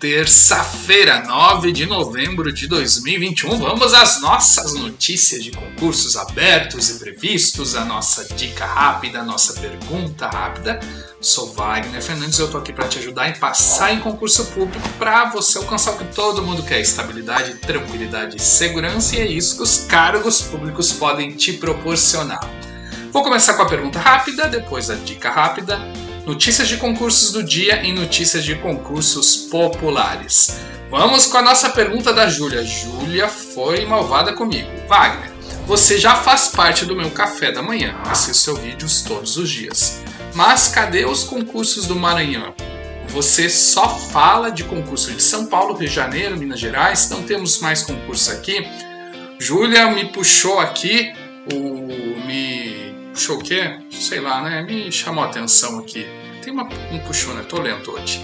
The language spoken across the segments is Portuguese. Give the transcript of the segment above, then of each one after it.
terça-feira, 9 de novembro de 2021. Vamos às nossas notícias de concursos abertos e previstos, a nossa dica rápida, a nossa pergunta rápida. Sou Wagner Fernandes, eu estou aqui para te ajudar em passar em concurso público para você alcançar o que todo mundo quer: estabilidade, tranquilidade e segurança, e é isso que os cargos públicos podem te proporcionar. Vou começar com a pergunta rápida, depois a dica rápida notícias de concursos do dia e notícias de concursos populares. Vamos com a nossa pergunta da Júlia. Júlia foi malvada comigo. Wagner, você já faz parte do meu café da manhã, assisto seus vídeos todos os dias. Mas cadê os concursos do Maranhão? Você só fala de concurso de São Paulo, Rio de Janeiro, Minas Gerais, não temos mais concurso aqui. Júlia me puxou aqui, o quê? Sei lá, né? Me chamou a atenção aqui. Tem uma, um puxão, né? Tô lento hoje.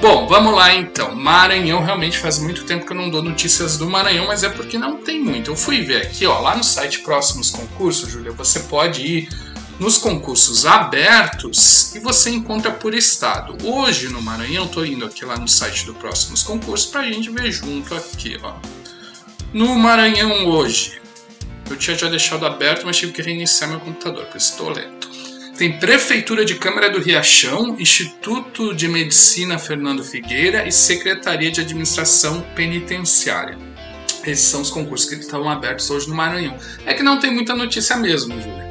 Bom, vamos lá então. Maranhão, realmente faz muito tempo que eu não dou notícias do Maranhão, mas é porque não tem muito. Eu fui ver aqui, ó, lá no site Próximos Concursos, Júlia, você pode ir nos concursos abertos e você encontra por estado. Hoje no Maranhão, tô indo aqui lá no site do Próximos Concursos pra gente ver junto aqui, ó. No Maranhão hoje, eu tinha já deixado aberto, mas tive que reiniciar meu computador, por isso estou lento. Tem Prefeitura de Câmara do Riachão, Instituto de Medicina Fernando Figueira e Secretaria de Administração Penitenciária. Esses são os concursos que estavam abertos hoje no Maranhão. É que não tem muita notícia mesmo, Júlia.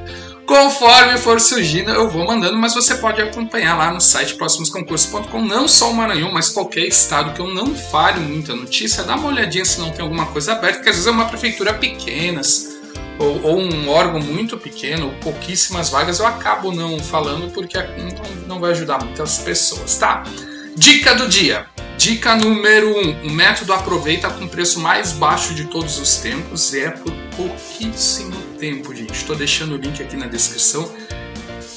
Conforme for surgindo, eu vou mandando, mas você pode acompanhar lá no site próximosconcursos.com, não só o Maranhão, mas qualquer estado que eu não fale muita notícia, dá uma olhadinha se não tem alguma coisa aberta, porque às vezes é uma prefeitura pequena, ou, ou, um órgão muito pequeno, pouquíssimas vagas, eu acabo não falando porque não, não vai ajudar muitas pessoas, tá? Dica do dia. Dica número 1. Um, o método aproveita com preço mais baixo de todos os tempos é por pouquíssimo tempo, gente. Estou deixando o link aqui na descrição.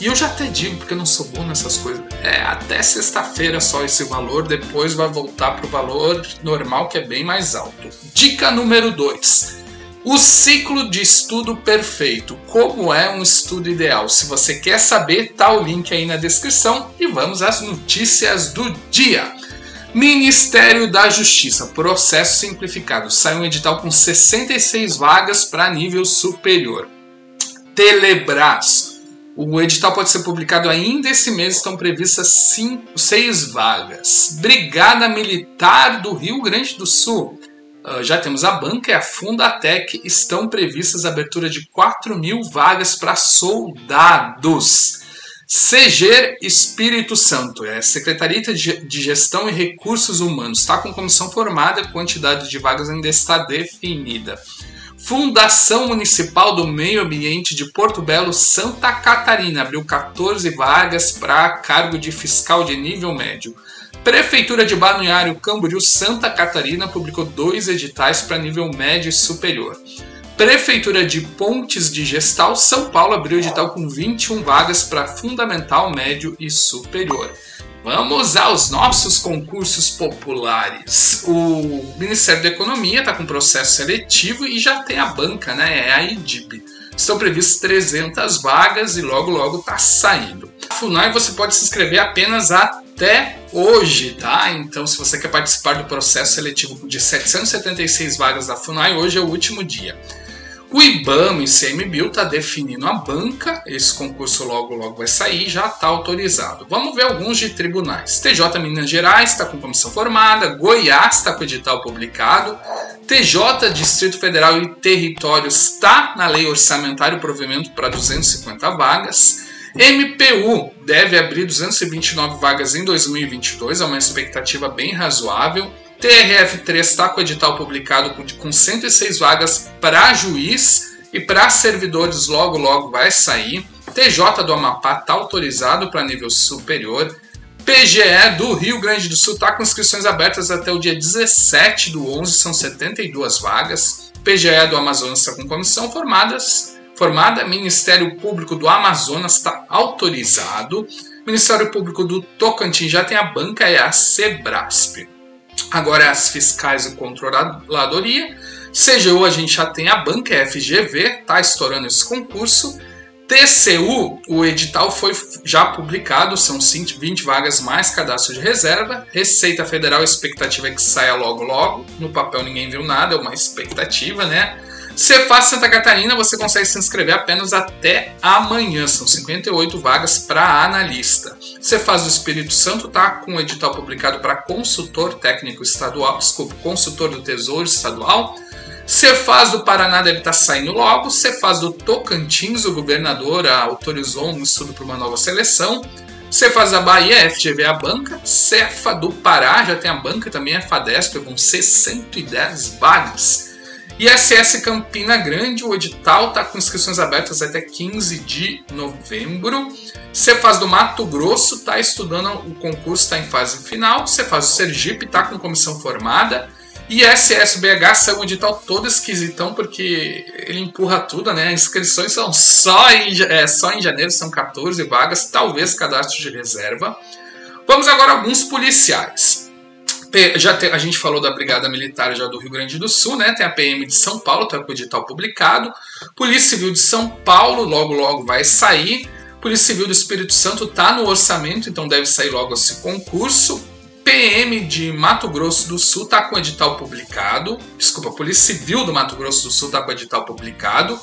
E eu já até digo, porque eu não sou bom nessas coisas, é até sexta-feira só esse valor, depois vai voltar para o valor normal, que é bem mais alto. Dica número 2. O ciclo de estudo perfeito. Como é um estudo ideal? Se você quer saber, tá o link aí na descrição e vamos às notícias do dia. Ministério da Justiça, processo simplificado. Sai um edital com 66 vagas para nível superior. Telebrás. O edital pode ser publicado ainda esse mês, estão previstas 6 vagas. Brigada Militar do Rio Grande do Sul. Ah, já temos a banca e a Fundatec, estão previstas a abertura de 4 mil vagas para soldados. Seger Espírito Santo, é Secretaria de Gestão e Recursos Humanos, está com comissão formada, quantidade de vagas ainda está definida. Fundação Municipal do Meio Ambiente de Porto Belo, Santa Catarina, abriu 14 vagas para cargo de fiscal de nível médio. Prefeitura de Balneário Camboriú, Santa Catarina, publicou dois editais para nível médio e superior. Prefeitura de Pontes de Gestal, São Paulo, abriu edital com 21 vagas para fundamental, médio e superior. Vamos aos nossos concursos populares. O Ministério da Economia está com processo seletivo e já tem a banca, né? É a IDIB. Estão previstas 300 vagas e logo logo está saindo. A FUNAI você pode se inscrever apenas até hoje, tá? Então, se você quer participar do processo seletivo de 776 vagas da FUNAI, hoje é o último dia. O IBAMA e CMBio está definindo a banca, esse concurso logo logo vai sair, já está autorizado. Vamos ver alguns de tribunais. TJ Minas Gerais está com comissão formada, Goiás está com edital publicado, TJ Distrito Federal e Território está na lei orçamentária o provimento para 250 vagas. MPU deve abrir 229 vagas em 2022, é uma expectativa bem razoável. TRF3 está com o edital publicado com 106 vagas para juiz e para servidores logo logo vai sair. TJ do Amapá está autorizado para nível superior. PGE do Rio Grande do Sul está com inscrições abertas até o dia 17 do 11, são 72 vagas. PGE do Amazonas está com comissão formadas, formada. Ministério Público do Amazonas está autorizado. Ministério Público do Tocantins já tem a banca, é a Sebrasp. Agora as fiscais e controladoria. CGU a gente já tem a banca FGV, tá estourando esse concurso. TCU, o edital foi já publicado, são 20 vagas mais cadastro de reserva. Receita Federal, expectativa é que saia logo logo. No papel ninguém viu nada, é uma expectativa, né? Cefaz Santa Catarina, você consegue se inscrever apenas até amanhã. São 58 vagas para analista. Cefaz do Espírito Santo está com o edital publicado para consultor técnico estadual, desculpa, consultor do Tesouro Estadual. Cefaz do Paraná deve estar tá saindo logo. Cefaz do Tocantins, o governador autorizou um estudo para uma nova seleção. Cefaz da Bahia, FGV a banca. Cefa do Pará, já tem a banca também, a FADESP, vão ser 110 vagas. ISS Campina Grande, o edital está com inscrições abertas até 15 de novembro. Cefaz do Mato Grosso está estudando o concurso, está em fase final. Cefaz do Sergipe está com comissão formada. ISS BH saiu um edital todo esquisitão porque ele empurra tudo, né? Inscrições são só em, é, só em janeiro, são 14 vagas, talvez cadastro de reserva. Vamos agora a alguns policiais já a gente falou da Brigada Militar já do Rio Grande do Sul, né? Tem a PM de São Paulo, está com o edital publicado. Polícia Civil de São Paulo, logo logo vai sair. Polícia Civil do Espírito Santo está no orçamento, então deve sair logo esse concurso. PM de Mato Grosso do Sul está com o edital publicado. Desculpa, Polícia Civil do Mato Grosso do Sul está com o edital publicado.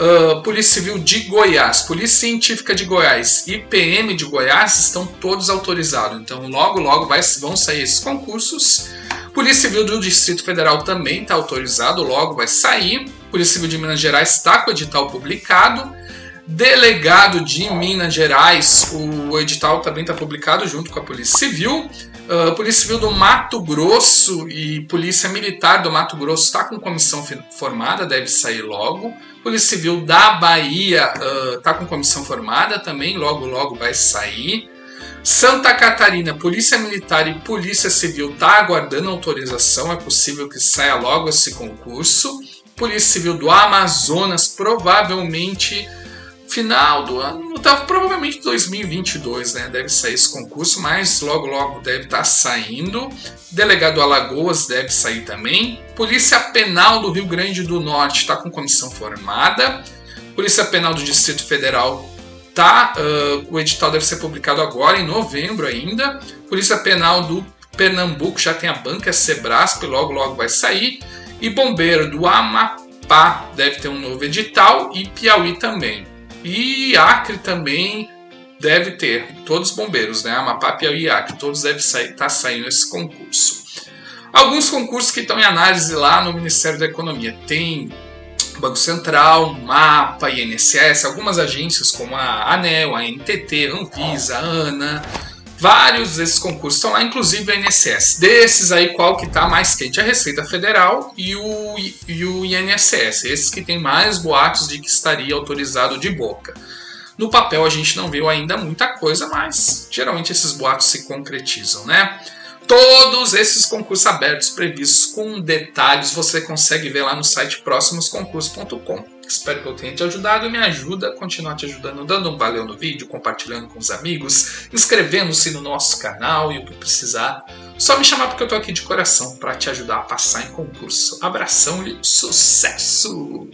Uh, Polícia Civil de Goiás, Polícia Científica de Goiás e PM de Goiás estão todos autorizados. Então, logo, logo vai, vão sair esses concursos. Polícia Civil do Distrito Federal também está autorizado, logo vai sair. Polícia Civil de Minas Gerais está com o edital publicado. Delegado de Minas Gerais, o edital também está publicado junto com a Polícia Civil. Uh, Polícia Civil do Mato Grosso e Polícia Militar do Mato Grosso está com comissão formada, deve sair logo. Polícia Civil da Bahia está uh, com comissão formada também, logo logo vai sair. Santa Catarina, Polícia Militar e Polícia Civil está aguardando autorização, é possível que saia logo esse concurso. Polícia Civil do Amazonas provavelmente final do ano, tá, provavelmente 2022, né? Deve sair esse concurso, mas logo logo deve estar tá saindo. Delegado Alagoas deve sair também. Polícia Penal do Rio Grande do Norte está com comissão formada. Polícia Penal do Distrito Federal tá, uh, o edital deve ser publicado agora em novembro ainda. Polícia Penal do Pernambuco já tem a banca Sebrasp, logo logo vai sair. E Bombeiro do Amapá deve ter um novo edital e Piauí também. E Acre também deve ter, todos os bombeiros, né? Amapá, Piauí e Acre, todos devem estar tá saindo esse concurso. Alguns concursos que estão em análise lá no Ministério da Economia. Tem Banco Central, MAPA, INSS, algumas agências como a ANEL, a NTT, Anvisa, ANA, vários desses concursos estão lá, inclusive o INSS. Desses aí, qual que está mais quente? A Receita Federal e o, e o INSS. Esses que tem mais boatos de que estaria autorizado de boca. No papel a gente não viu ainda muita coisa, mas geralmente esses boatos se concretizam, né? Todos esses concursos abertos previstos com detalhes você consegue ver lá no site próximosconcursos.com. Espero que eu tenha te ajudado e me ajuda a continuar te ajudando, dando um valeu no vídeo, compartilhando com os amigos, inscrevendo-se no nosso canal e o que precisar. Só me chamar porque eu tô aqui de coração para te ajudar a passar em concurso. Abração e sucesso!